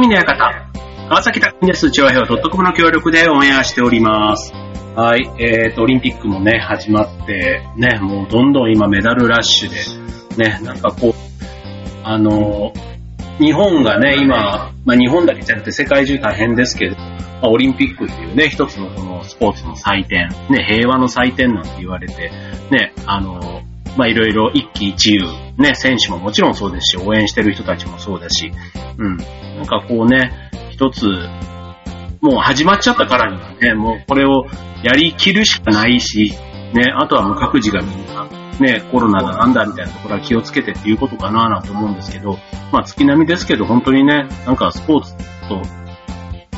匠の館。川崎匠です。調和表 .com の協力でオンエアしております。はい。えっ、ー、と、オリンピックもね、始まって、ね、もうどんどん今メダルラッシュで、ね、なんかこう、あの、日本がね、今、まあ日本だけじゃなくて世界中大変ですけど、まあ、オリンピックっていうね、一つのこのスポーツの祭典、ね、平和の祭典なんて言われて、ね、あの、まあいろいろ一喜一憂、ね、選手ももちろんそうですし、応援してる人たちもそうだし、うん。なんかこうね、一つ、もう始まっちゃったからにはね、もうこれをやりきるしかないし、ね、あとはもう各自がみんな、ね、コロナだなんだみたいなところは気をつけてっていうことかななんて思うんですけど、まあ月並みですけど本当にね、なんかスポーツと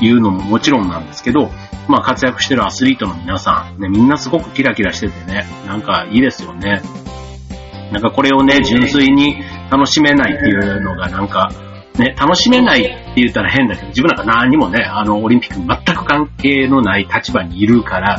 いうのももちろんなんですけど、まあ活躍してるアスリートの皆さん、ね、みんなすごくキラキラしててね、なんかいいですよね。なんかこれをね、純粋に楽しめないっていうのがなんか、ね、楽しめないって言ったら変だけど、自分なんか何にもね、あの、オリンピックに全く関係のない立場にいるから、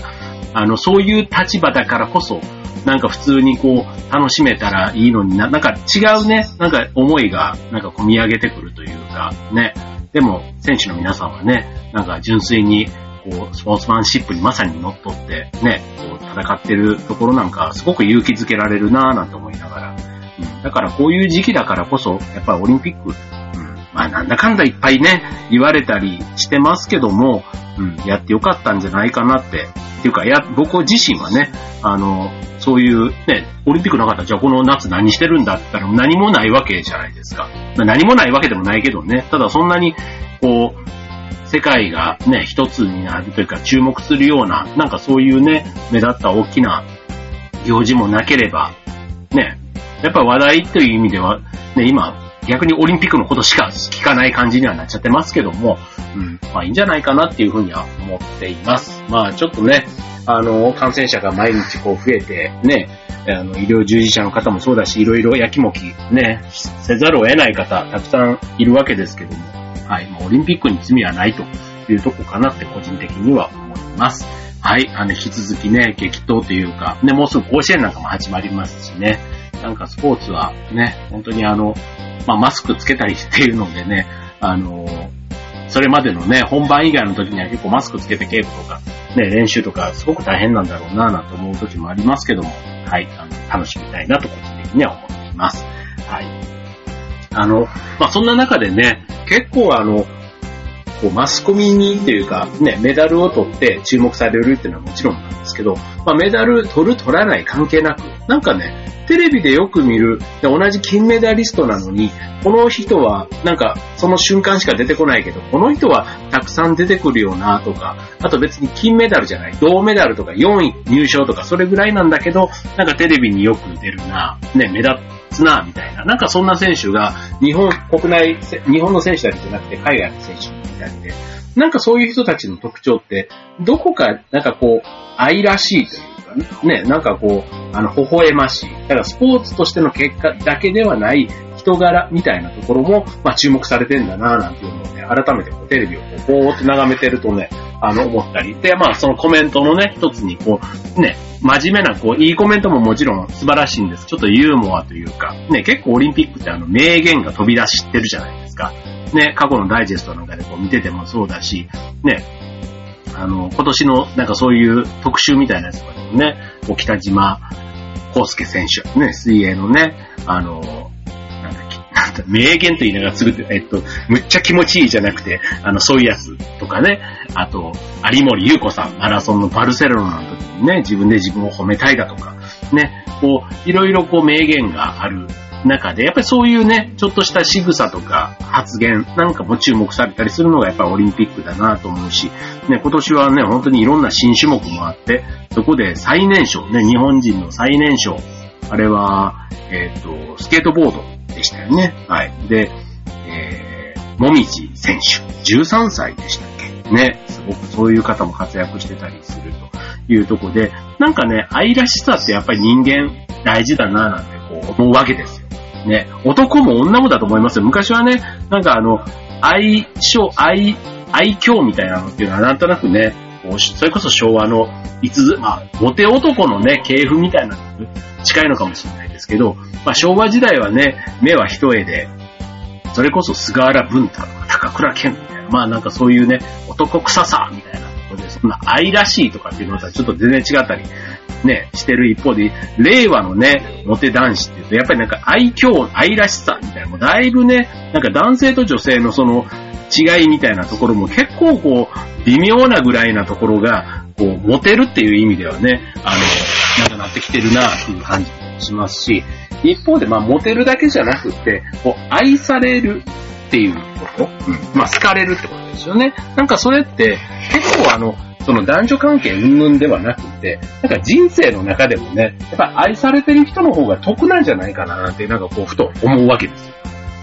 あの、そういう立場だからこそ、なんか普通にこう、楽しめたらいいのにな、なんか違うね、なんか思いが、なんか込み上げてくるというか、ね。でも、選手の皆さんはね、なんか純粋に、こう、スポーツマンシップにまさに乗っ取って、ね、こう、戦ってるところなんか、すごく勇気づけられるなぁなんて思いながら、うん、だからこういう時期だからこそ、やっぱりオリンピック、うん。まあなんだかんだいっぱいね、言われたりしてますけども、うん、やってよかったんじゃないかなって。っていうか、や、僕自身はね、あの、そういうね、オリンピックなかったらじゃあこの夏何してるんだって言ったら何もないわけじゃないですか。まあ、何もないわけでもないけどね、ただそんなに、こう、世界がね、一つになるというか注目するような、なんかそういうね、目立った大きな行事もなければ、ね、やっぱ話題という意味では、ね、今、逆にオリンピックのことしか聞かない感じにはなっちゃってますけども、うん、まあいいんじゃないかなっていうふうには思っています。まあちょっとね、あの、感染者が毎日こう増えて、ね、あの、医療従事者の方もそうだし、いろいろやきもき、ね、せざるを得ない方、たくさんいるわけですけども、はい、もうオリンピックに罪はないというとこかなって個人的には思います。はい、あの、引き続きね、激闘というか、ね、もうすぐ甲子園なんかも始まりますしね、なんかスポーツはね、本当にあの、まあ、マスクつけたりしているのでね、あのそれまでのね、本番以外の時には結構マスクつけて稽古とか、ね、練習とかすごく大変なんだろうなぁ、なんて思う時もありますけども、はい、あの、楽しみたいなと個人的には思っています。はい。あの、まあ、そんな中でね、結構あの、こうマスコミにっていうか、ね、メダルを取って注目されるっていうのはもちろんなんですけど、まあ、メダル取る取らない関係なく、なんかね、テレビでよく見る、で同じ金メダリストなのに、この人は、なんか、その瞬間しか出てこないけど、この人はたくさん出てくるよなとか、あと別に金メダルじゃない、銅メダルとか4位入賞とか、それぐらいなんだけど、なんかテレビによく出るな、ね、目立つな、みたいな。なんかそんな選手が、日本国内、日本の選手だけじゃなくて海外の選手もいたりで、なんかそういう人たちの特徴って、どこか、なんかこう、愛らしいというかね、なんかこう、あの、微笑ましい。だからスポーツとしての結果だけではない人柄みたいなところも、まあ注目されてんだなぁなんていうのをね、改めてこうテレビをこう、ぼーっと眺めてるとね、あの、思ったり。で、まあそのコメントのね、一つにこう、ね、真面目な、こう、いいコメントももちろん素晴らしいんです。ちょっとユーモアというか、ね、結構オリンピックってあの、名言が飛び出してるじゃないですか。ね、過去のダイジェストなんかでこう見ててもそうだし、ね、あの、今年のなんかそういう特集みたいなやつとかでもね、北島康介選手、ね、水泳のね、あの、名言と言いながらすぐって、えっと、むっちゃ気持ちいいじゃなくて、あの、そういうやつとかね、あと、有森優子さん、マラソンのバルセロナの時にね、自分で自分を褒めたいだとか、ね、こう、いろいろこう名言がある中で、やっぱりそういうね、ちょっとした仕草とか発言なんかも注目されたりするのがやっぱりオリンピックだなと思うし、ね、今年はね、本当にいろんな新種目もあって、そこで最年少、ね、日本人の最年少、あれは、えっ、と、スケートボードでしたよね。はい。で、えー、もみじ選手、13歳でしたっけ？ね、すごくそういう方も活躍してたりするというとこで、なんかね、愛らしさってやっぱり人間大事だななんてこう思うわけですよ。ね、男も女もだと思いますよ。昔はね、なんかあの、愛称、愛、愛嬌みたいなのっていうのはなんとなくね、それこそ昭和の、いつ、まあ、モテ男のね、系譜みたいなの近いのかもしれないですけど、まあ、昭和時代はね、目は一重で、それこそ菅原文太とか高倉健みたいな、まあなんかそういうね、男臭さみたいな、そんな愛らしいとかっていうのとはちょっと全然違ったり、ね、してる一方で、令和のね、モテ男子っていうと、やっぱりなんか愛嬌、愛らしさみたいな、もうだいぶね、なんか男性と女性のその違いみたいなところも結構こう、微妙なぐらいなところが、こう、モテるっていう意味ではね、あの、なんかなってきてるなっていう感じもしますし、一方で、まあ、モテるだけじゃなくて、こう、愛されるっていうこと、まあ、好かれるってことですよね。なんかそれって、結構あの、その男女関係云々ではなくて、なんか人生の中でもね、やっぱ愛されてる人の方が得なんじゃないかななんて、なんかこう、ふと思うわけですよ。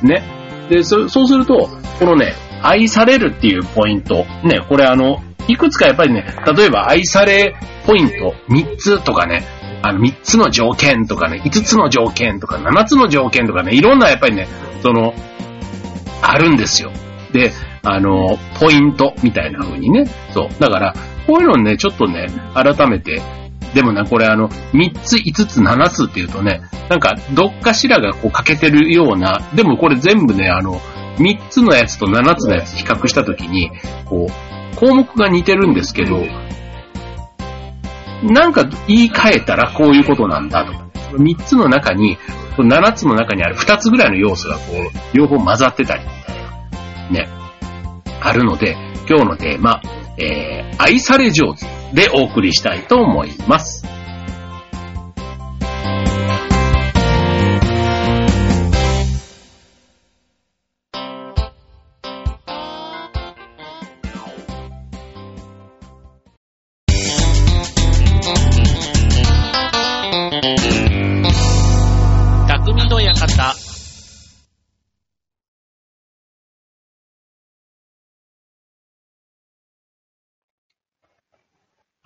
ね。で、そそうすると、このね、愛されるっていうポイント、ね、これあの、いくつかやっぱりね、例えば愛されポイント。3つとかね、あの3つの条件とかね、5つの条件とか7つの条件とかね、いろんなやっぱりね、その、あるんですよ。で、あの、ポイントみたいな風にね。そう。だから、こういうのね、ちょっとね、改めて、でもね、これあの、3つ、5つ、7つっていうとね、なんか、どっかしらがこう欠けてるような、でもこれ全部ね、あの、3つのやつと7つのやつ比較したときに、こう、項目が似てるんですけど、なんか言い換えたらこういうことなんだとか、3つの中に、7つの中にある2つぐらいの要素がこう、両方混ざってたり、ね、あるので、今日のテーマ、えー、愛され上手でお送りしたいと思います。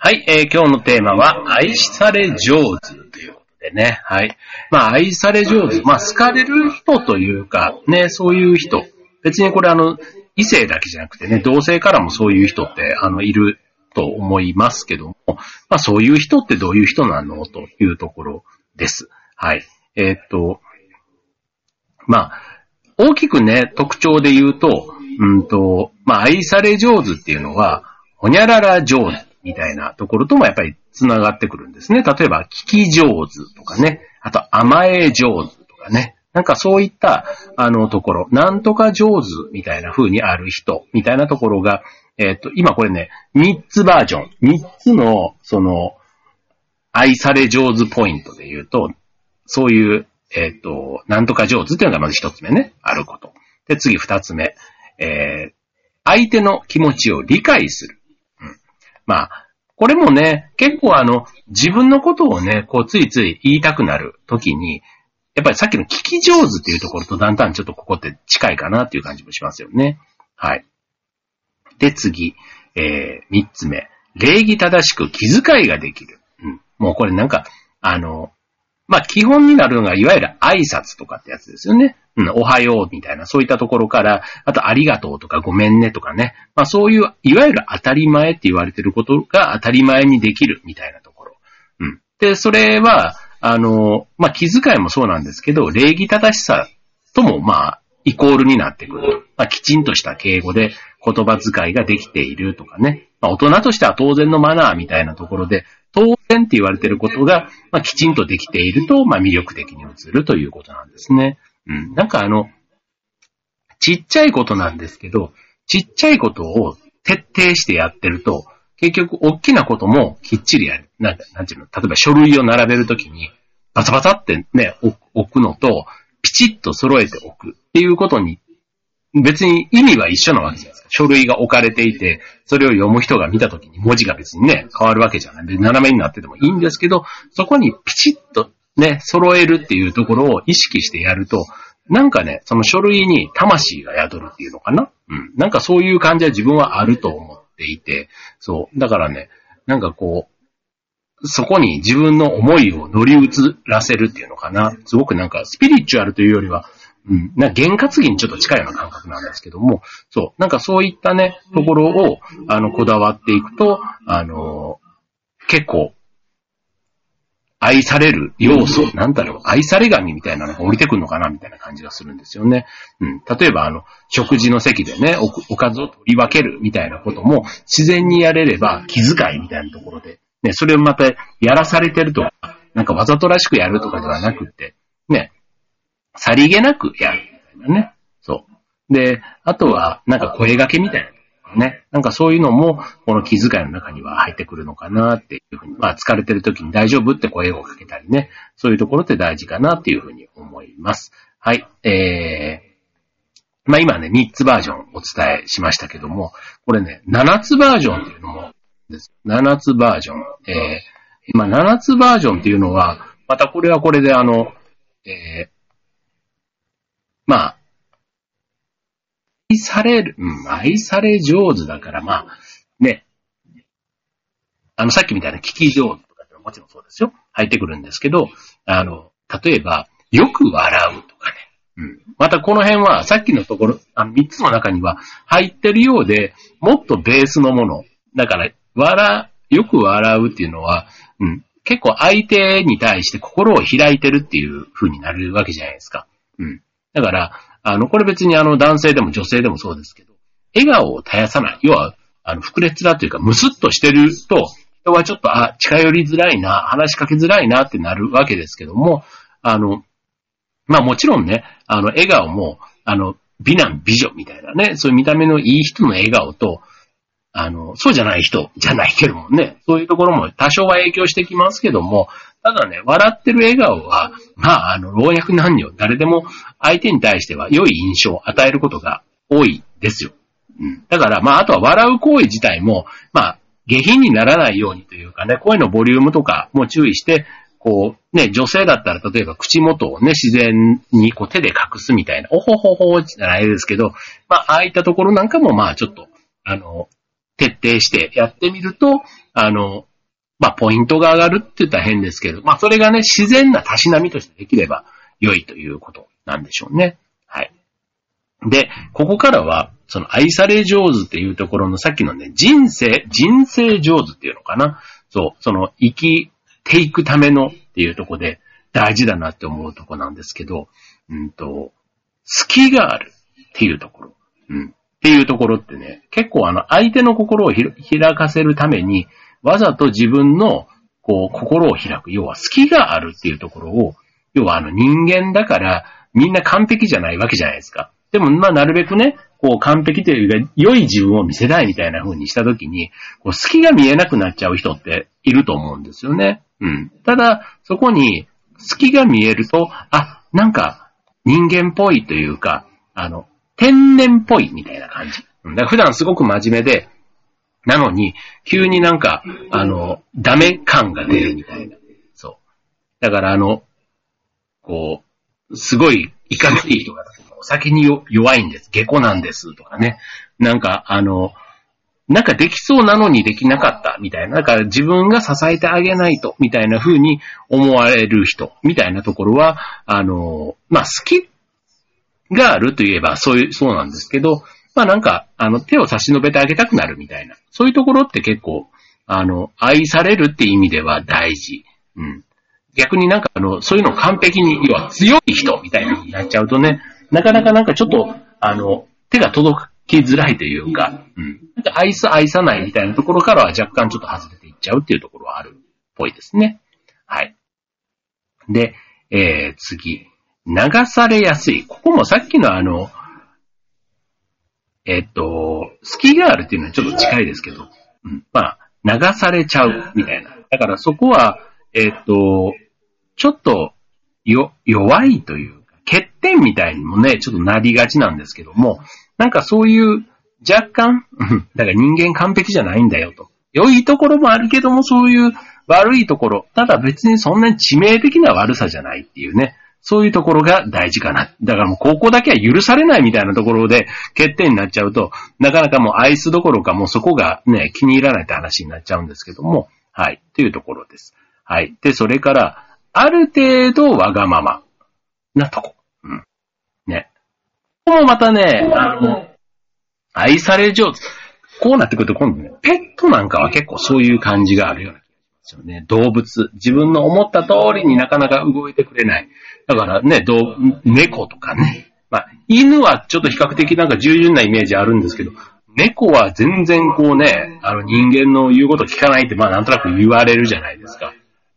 はい、えー今日のテーマは、愛され上手ということでね。はい。まあ、愛され上手。まあ、好かれる人というか、ね、そういう人。別にこれあの、異性だけじゃなくてね、同性からもそういう人って、あの、いると思いますけども、まあ、そういう人ってどういう人なのというところです。はい。えーっと、まあ、大きくね、特徴で言うと、うんと、まあ、愛され上手っていうのは、ほにゃらら上手みたいなところともやっぱり繋がってくるんですね。例えば、聞き上手とかね、あと甘え上手とかね。なんかそういった、あのところ、なんとか上手みたいな風にある人、みたいなところが、えっ、と、今これね、3つバージョン、3つの、その、愛され上手ポイントで言うと、そういう、えっ、と、なんとか上手っていうのがまず一つ目ね、あること。で、次二つ目、えー、相手の気持ちを理解する。まあ、これもね、結構あの、自分のことをね、こうついつい言いたくなるときに、やっぱりさっきの聞き上手っていうところとだんだんちょっとここって近いかなっていう感じもしますよね。はい。で、次、えー、三つ目。礼儀正しく気遣いができる。うん。もうこれなんか、あの、まあ、基本になるのが、いわゆる挨拶とかってやつですよね。うん、おはようみたいな、そういったところから、あと、ありがとうとか、ごめんねとかね。まあ、そういう、いわゆる当たり前って言われてることが当たり前にできるみたいなところ。うん。で、それは、あの、まあ、気遣いもそうなんですけど、礼儀正しさとも、まあ、イコールになってくる。まあ、きちんとした敬語で言葉遣いができているとかね。まあ、大人としては当然のマナーみたいなところで、当然って言われてることが、まあ、きちんとできていると、まあ、魅力的に映るということなんですね。うん。なんかあの、ちっちゃいことなんですけど、ちっちゃいことを徹底してやってると、結局、大きなこともきっちりやる。なん、なんていうの、例えば書類を並べるときに、バサバサってね、置くのと、ピチッと揃えておくっていうことに、別に意味は一緒なわけじゃないですか。書類が置かれていて、それを読む人が見たときに文字が別にね、変わるわけじゃない。で斜めになっててもいいんですけど、そこにピチッとね、揃えるっていうところを意識してやると、なんかね、その書類に魂が宿るっていうのかなうん。なんかそういう感じは自分はあると思っていて、そう。だからね、なんかこう、そこに自分の思いを乗り移らせるっていうのかな。すごくなんかスピリチュアルというよりは、うん、なんか験担ぎにちょっと近いような感覚なんですけども、そう。なんかそういったね、ところを、あの、こだわっていくと、あの、結構、愛される要素、なんだろう、愛され神みたいなのが降りてくるのかな、みたいな感じがするんですよね。うん。例えば、あの、食事の席でね、おおかずを取り分けるみたいなことも、自然にやれれば気遣いみたいなところで、ね、それをまたやらされてるとか、なんかわざとらしくやるとかではなくって、ね、さりげなくやるみたいなね。そう。で、あとは、なんか声掛けみたいな。ね。なんかそういうのも、この気遣いの中には入ってくるのかなっていうふうに、まあ疲れてる時に大丈夫って声をかけたりね。そういうところって大事かなっていうふうに思います。はい。えー、まあ今ね、3つバージョンお伝えしましたけども、これね、7つバージョンっていうのもです。7つバージョン。えー、まあ7つバージョンっていうのは、またこれはこれであの、えー、まあ、愛される、うん、愛され上手だから、まあ、ね。あの、さっきみたいな聞き上手とかってもちろんそうですよ。入ってくるんですけど、あの、例えば、よく笑うとかね。うん。またこの辺は、さっきのところ、あの、三つの中には入ってるようで、もっとベースのもの。だから、笑、よく笑うっていうのは、うん。結構相手に対して心を開いてるっていう風になるわけじゃないですか。うん。だから、あの、これ別にあの男性でも女性でもそうですけど、笑顔を絶やさない。要は、あの、膨れつらというか、ムスッとしてると、人はちょっと、あ、近寄りづらいな、話しかけづらいなってなるわけですけども、あの、まあもちろんね、あの、笑顔も、あの、美男美女みたいなね、そういう見た目のいい人の笑顔と、あの、そうじゃない人じゃないけどもね、そういうところも多少は影響してきますけども、ただね、笑ってる笑顔は、まあ、あの、老若男女、誰でも相手に対しては良い印象を与えることが多いですよ。うん。だから、まあ、あとは笑う行為自体も、まあ、下品にならないようにというかね、声のボリュームとかも注意して、こう、ね、女性だったら例えば口元をね、自然にこう手で隠すみたいな、おほほほじゃないですけど、まあ、ああいったところなんかもまあちょっと、あの、徹底してやってみると、あの、まあ、ポイントが上がるって言ったら変ですけど、まあ、それがね、自然なたしなみとしてできれば良いということなんでしょうね。はい。で、ここからは、その愛され上手っていうところのさっきのね、人生、人生上手っていうのかな。そう、その生きていくためのっていうとこで大事だなって思うとこなんですけど、うんと、隙があるっていうところ。うん。っていうところってね、結構あの、相手の心を開かせるために、わざと自分の、こう、心を開く、要は隙があるっていうところを、要はあの人間だから、みんな完璧じゃないわけじゃないですか。でも、まあ、なるべくね、こう、完璧というか、良い自分を見せたいみたいな風にしたときに、こう、隙が見えなくなっちゃう人っていると思うんですよね。うん。ただ、そこに、隙が見えると、あ、なんか、人間っぽいというか、あの、天然っぽいみたいな感じ。だから普段すごく真面目で、なのに、急になんか、あの、ダメ感が出るみたいな。そう。だからあの、こう、すごい、いかつい人が、お酒に弱いんです。下戸なんですとかね。なんか、あの、なんかできそうなのにできなかったみたいな。だから自分が支えてあげないと、みたいな風に思われる人、みたいなところは、あの、まあ、好きがあるといえば、そういう、そうなんですけど、まあなんか、あの、手を差し伸べてあげたくなるみたいな。そういうところって結構、あの、愛されるって意味では大事。うん。逆になんかあの、そういうのを完璧に、要は強い人みたいになっちゃうとね、なかなかなんかちょっと、あの、手が届きづらいというか、うん。なんか愛す、愛さないみたいなところからは若干ちょっと外れていっちゃうっていうところはあるっぽいですね。はい。で、えー、次。流されやすい。ここもさっきのあの、えっと、スキーガールっていうのはちょっと近いですけど、うん、まあ、流されちゃうみたいな。だからそこは、えっと、ちょっと、よ、弱いというか、欠点みたいにもね、ちょっとなりがちなんですけども、なんかそういう若干、だから人間完璧じゃないんだよと。良いところもあるけども、そういう悪いところ、ただ別にそんなに致命的な悪さじゃないっていうね。そういうところが大事かな。だからもう高校だけは許されないみたいなところで欠点になっちゃうと、なかなかもうアイスどころかもうそこがね、気に入らないって話になっちゃうんですけども、はい、というところです。はい。で、それから、ある程度わがままなとこ。うん。ね。ここもまたね、あの、愛され上手。こうなってくると今度ね、ペットなんかは結構そういう感じがあるような気がしまですよね。動物。自分の思った通りになかなか動いてくれない。だからね、どう猫とかね。まあ、犬はちょっと比較的なんか従順なイメージあるんですけど、猫は全然こうね、あの人間の言うこと聞かないってまあなんとなく言われるじゃないですか。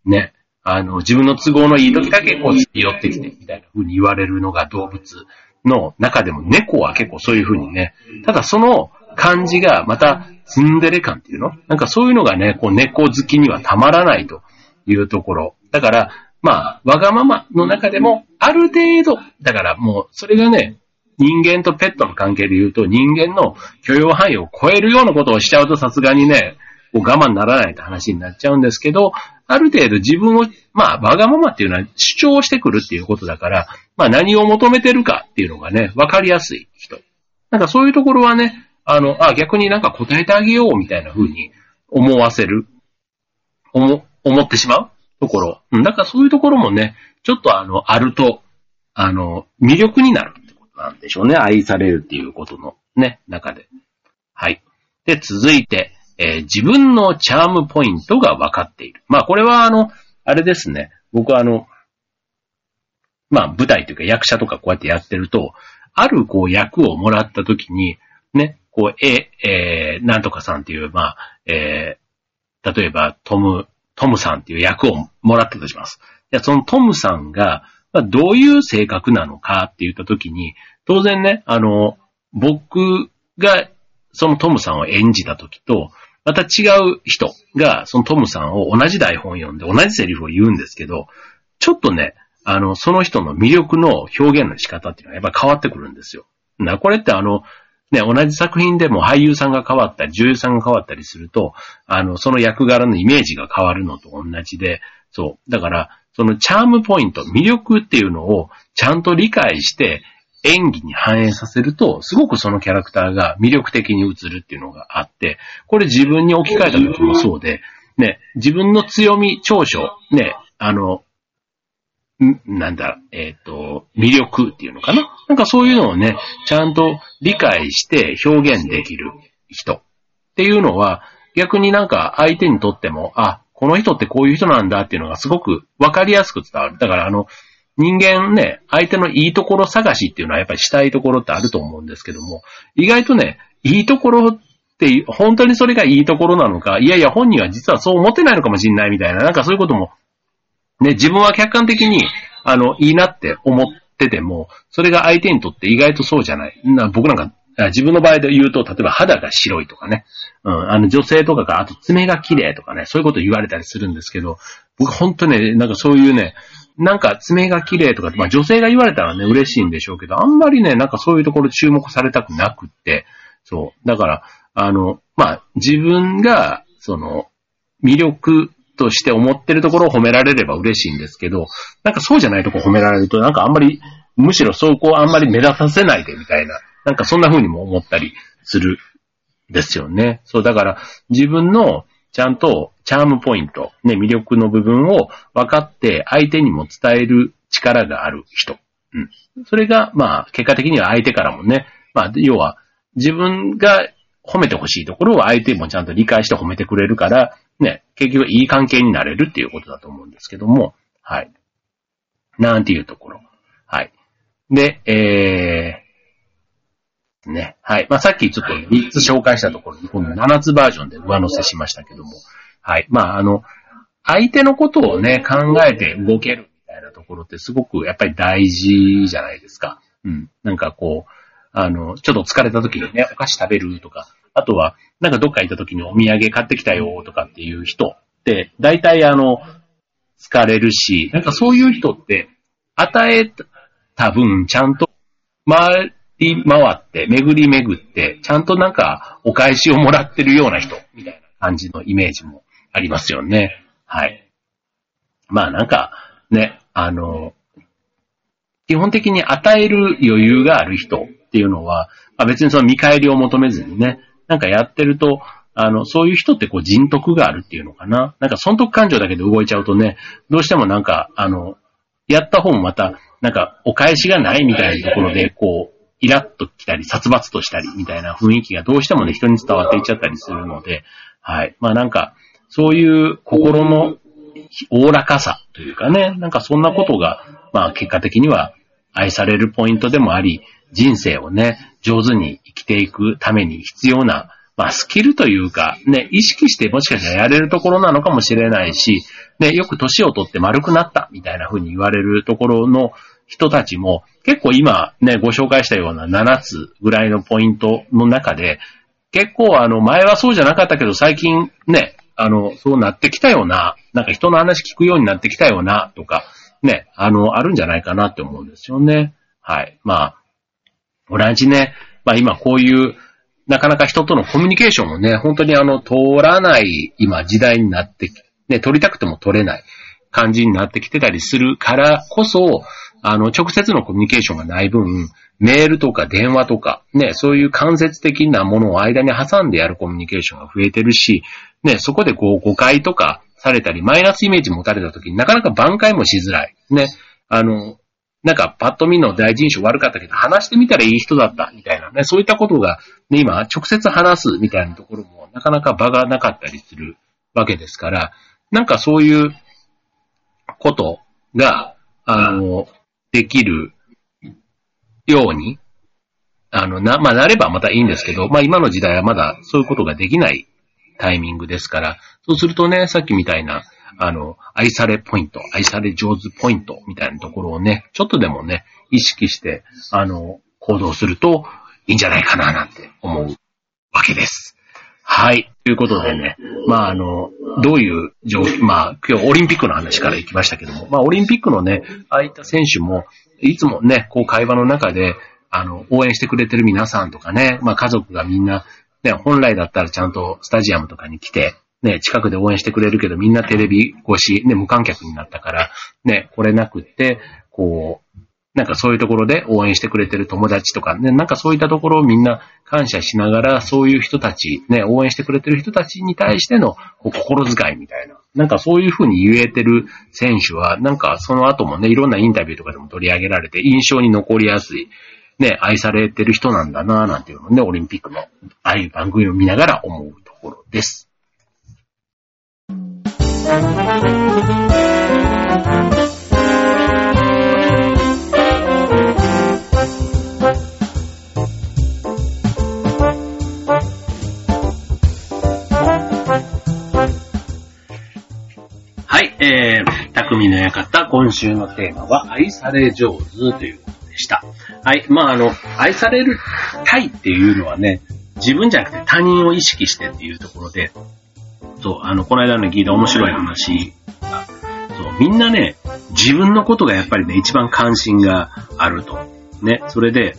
ね。あの、自分の都合のいい時だけこう寄ってきてみたいな風に言われるのが動物の中でも猫は結構そういう風にね。ただその感じがまたツンデレ感っていうの？なんかそういうのがね、こう猫好きにはたまらないというところ。だから、まあ、わがままの中でも、ある程度、だからもう、それがね、人間とペットの関係で言うと、人間の許容範囲を超えるようなことをしちゃうとさすがにね、こう我慢ならないって話になっちゃうんですけど、ある程度自分を、まあ、わがままっていうのは主張してくるっていうことだから、まあ何を求めてるかっていうのがね、わかりやすい人。なんかそういうところはね、あの、あ、逆になんか答えてあげようみたいな風に思わせる、思、思ってしまう？ところ。うん、だからそういうところもね、ちょっとあの、あると、あの、魅力になるってことなんでしょうね。愛されるっていうことのね、中で。はい。で、続いて、えー、自分のチャームポイントが分かっている。まあ、これはあの、あれですね。僕はあの、まあ、舞台というか役者とかこうやってやってると、あるこう役をもらった時に、こう、え、えー、なんとかさんっていう、まあ、えー、例えばトム、トムさんっていう役をもらったとします。じゃそのトムさんが、まあ、どういう性格なのかって言った時に、当然ね、あの、僕がそのトムさんを演じた時と、また違う人がそのトムさんを同じ台本読んで同じセリフを言うんですけど、ちょっとね、あの、その人の魅力の表現の仕方っていうのはやっぱ変わってくるんですよ。な、これってあの、ね、同じ作品でも俳優さんが変わったり、女優さんが変わったりすると、あの、その役柄のイメージが変わるのと同じで、そう。だから、そのチャームポイント、魅力っていうのをちゃんと理解して演技に反映させると、すごくそのキャラクターが魅力的に映るっていうのがあって、これ自分に置き換えた時もそうで、ね、自分の強み、長所、ね、あの、なんだ、えっ、ー、と、魅力っていうのかな？なんかそういうのをね、ちゃんと理解して表現できる人っていうのは、逆になんか相手にとっても、あ、この人ってこういう人なんだっていうのがすごくわかりやすく伝わる。だからあの、人間ね、相手のいいところ探しっていうのはやっぱりしたいところってあると思うんですけども、意外とね、いいところって本当にそれがいいところなのか、いやいや本人は実はそう思ってないのかもしれないみたいな、なんかそういうこともね、自分は客観的に、あの、いいなって思ってても、それが相手にとって意外とそうじゃない。な僕なんか、自分の場合で言うと、例えば肌が白いとかね、うん、あの女性とかが、あと爪が綺麗とかね、そういうこと言われたりするんですけど、僕本当ね、なんかそういうね、なんか爪が綺麗とか、まあ女性が言われたらね、嬉しいんでしょうけど、あんまりね、なんかそういうところ注目されたくなくって、そう。だから、あの、まあ自分が、その、魅力として思ってるところを褒められれば嬉しいんですけど、なんかそうじゃないとこ褒められると、なんかあんまり、むしろそこをあんまり目立たせないでみたいな、なんかそんな風にも思ったりするですよね。そう、だから自分のちゃんとチャームポイント、ね、魅力の部分を分かって相手にも伝える力がある人。うん。それが、まあ、結果的には相手からもね、まあ、要は、自分が褒めてほしいところを相手もちゃんと理解して褒めてくれるから、ね、結局いい関係になれるっていうことだと思うんですけども、はい。なんていうところ。はい。で、えー、ね。はい。まあ、さっきちょっと3つ紹介したところに、この7つバージョンで上乗せしましたけども、はい。まあ、あの、相手のことをね、考えて動けるみたいなところってすごくやっぱり大事じゃないですか。うん。なんかこう、あの、ちょっと疲れた時にね、お菓子食べるとか、あとは、なんかどっか行った時にお土産買ってきたよとかっていう人って、大体あの、疲れるし、なんかそういう人って、与えた分、ちゃんと回り回って、巡り巡って、ちゃんとなんかお返しをもらってるような人、みたいな感じのイメージもありますよね。はい。まあなんか、ね、あの、基本的に与える余裕がある人っていうのは、まあ、別にその見返りを求めずにね、なんかやってると、あの、そういう人ってこう人徳があるっていうのかな。なんか損得感情だけで動いちゃうとね、どうしてもなんか、あの、やった方もまた、なんかお返しがないみたいなところで、こう、イラッと来たり、殺伐としたりみたいな雰囲気がどうしてもね、人に伝わっていっちゃったりするので、はい。まあなんか、そういう心のおおらかさというかね、なんかそんなことが、まあ結果的には愛されるポイントでもあり、人生をね、上手に生きていくために必要な、まあスキルというか、ね、意識してもしかしたらやれるところなのかもしれないし、ね、よく年を取って丸くなったみたいな風に言われるところの人たちも、結構今ね、ご紹介したような7つぐらいのポイントの中で、結構あの、前はそうじゃなかったけど、最近ね、あの、そうなってきたような、なんか人の話聞くようになってきたような、とか、ね、あの、あるんじゃないかなって思うんですよね。はい。まあ、同じね、まあ今こういう、なかなか人とのコミュニケーションもね、本当にあの、通らない今時代になってね、取りたくても取れない感じになってきてたりするからこそ、あの、直接のコミュニケーションがない分、メールとか電話とか、ね、そういう間接的なものを間に挟んでやるコミュニケーションが増えてるし、ね、そこでこう誤解とかされたり、マイナスイメージ持たれた時になかなか挽回もしづらい。ね、あの、なんかパッと見の第一印象悪かったけど、話してみたらいい人だった、みたいなね、そういったことが、ね、今、直接話すみたいなところも、なかなか場がなかったりするわけですから、なんかそういうことが、あの、できるように、あの、な、まあ、なればまたいいんですけど、まあ、今の時代はまだそういうことができないタイミングですから、そうするとね、さっきみたいな、あの、愛されポイント、愛され上手ポイントみたいなところをね、ちょっとでもね、意識して、あの、行動するといいんじゃないかななんて思うわけです。はい。ということでね、まあ、あの、どういう状況、まあ、今日オリンピックの話から行きましたけども、まあ、オリンピックのね、ああいった選手も、いつもね、こう会話の中で、あの、応援してくれてる皆さんとかね、まあ、家族がみんな、ね、本来だったらちゃんとスタジアムとかに来て、ね、近くで応援してくれるけど、みんなテレビ越し、ね、無観客になったから、ね、来れなくって、こう、なんかそういうところで応援してくれてる友達とかね、なんかそういったところをみんな感謝しながら、そういう人たち、ね、応援してくれてる人たちに対しての心遣いみたいな。なんかそういうふうに言えてる選手は、なんかその後もね、いろんなインタビューとかでも取り上げられて、印象に残りやすい、ね、愛されてる人なんだなぁなんていうのね、オリンピックの、ああいう番組を見ながら思うところです。はい、えー、匠の館、今週のテーマは、愛され上手ということでした。はい、まああの、愛されるたいっていうのはね、自分じゃなくて他人を意識してっていうところで、そう、あの、この間の聞いた面白い話が、そう、みんなね、自分のことがやっぱりね、一番関心があると。ね、それで、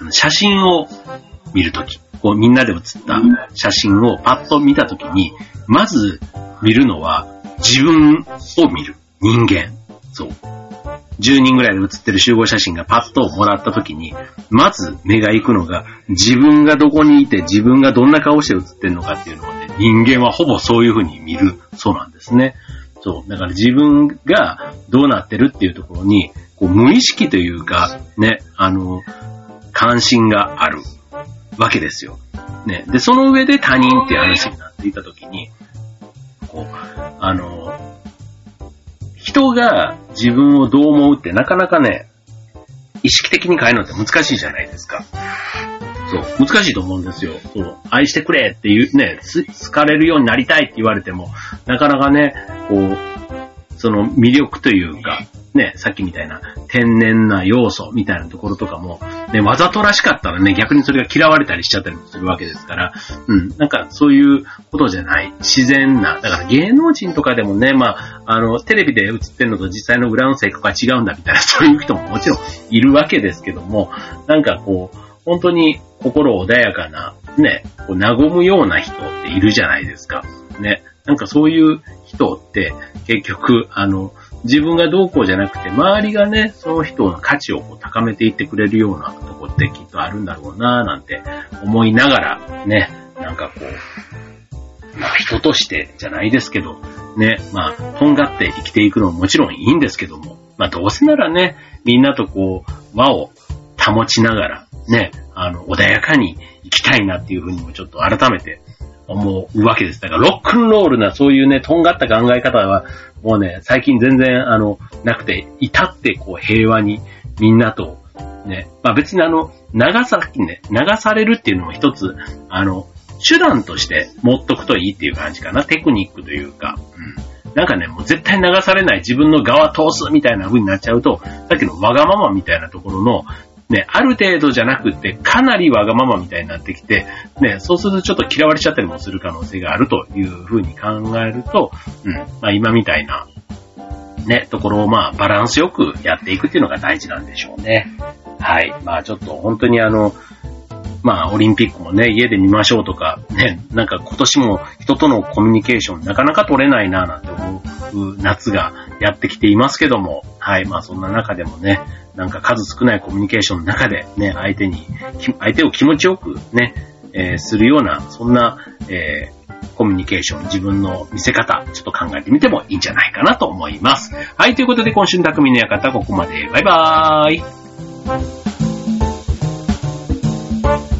あの写真を見るとき、こうみんなで写った写真をパッと見たときに、まず見るのは自分を見る。人間。そう。10人ぐらいで写ってる集合写真がパッともらった時に、まず目が行くのが、自分がどこにいて自分がどんな顔して写ってるのかっていうのをね、人間はほぼそういう風に見るそうなんですね。そう。だから自分がどうなってるっていうところに、こう無意識というか、ね、あの、関心があるわけですよ。ね。で、その上で他人っていう話になっていた時に、こう、あの、人が自分をどう思うってなかなかね、意識的に変えるのって難しいじゃないですか。そう、難しいと思うんですよ。そう、愛してくれっていうね、好かれるようになりたいって言われても、なかなかね、こう、その魅力というか、ね、さっきみたいな天然な要素みたいなところとかも、ね、わざとらしかったらね、逆にそれが嫌われたりしちゃったりもするわけですから、うん、なんかそういうことじゃない、自然な、だから芸能人とかでもね、まあ、あの、テレビで映ってるのと実際のグラウンド性格が違うんだみたいな、そういう人ももちろんいるわけですけども、なんかこう、本当に心穏やかな、ね、こう和むような人っているじゃないですか。ね。なんかそういう人って結局、あの、自分がどうこうじゃなくて、周りがね、その人の価値をこう高めていってくれるようなとこってきっとあるんだろうななんて思いながら、ね、なんかこう、まあ人としてじゃないですけど、ね、まあ、とんがって生きていくのももちろんいいんですけども、まあどうせならね、みんなとこう、和を保ちながら、ね、あの、穏やかに生きたいなっていうふうにもちょっと改めて思うわけです。だからロックンロールなそういうね、とんがった考え方は、もうね、最近全然あの、なくて、至ってこう平和にみんなと、ね、まあ別にあの、流さ、ね、流されるっていうのも一つ、あの、手段として持っとくといいっていう感じかな。テクニックというか。うん。なんかね、もう絶対流されない自分の側通すみたいな風になっちゃうと、さっきのわがままみたいなところの、ね、ある程度じゃなくて、かなりわがままみたいになってきて、ね、そうするとちょっと嫌われちゃったりもする可能性があるという風に考えると、うん、まあ今みたいな、ね、ところをまあバランスよくやっていくっていうのが大事なんでしょうね。はい。まあちょっと本当にあの、まあ、オリンピックもね、家で見ましょうとか、ね、なんか今年も人とのコミュニケーションなかなか取れないな、なんて思う夏がやってきていますけども、はい、まあそんな中でもね、なんか数少ないコミュニケーションの中でね、相手に、相手を気持ちよくね、えー、するような、そんな、えー、コミュニケーション、自分の見せ方、ちょっと考えてみてもいいんじゃないかなと思います。はい、ということで今週の匠の館、ここまで。バイバーイ。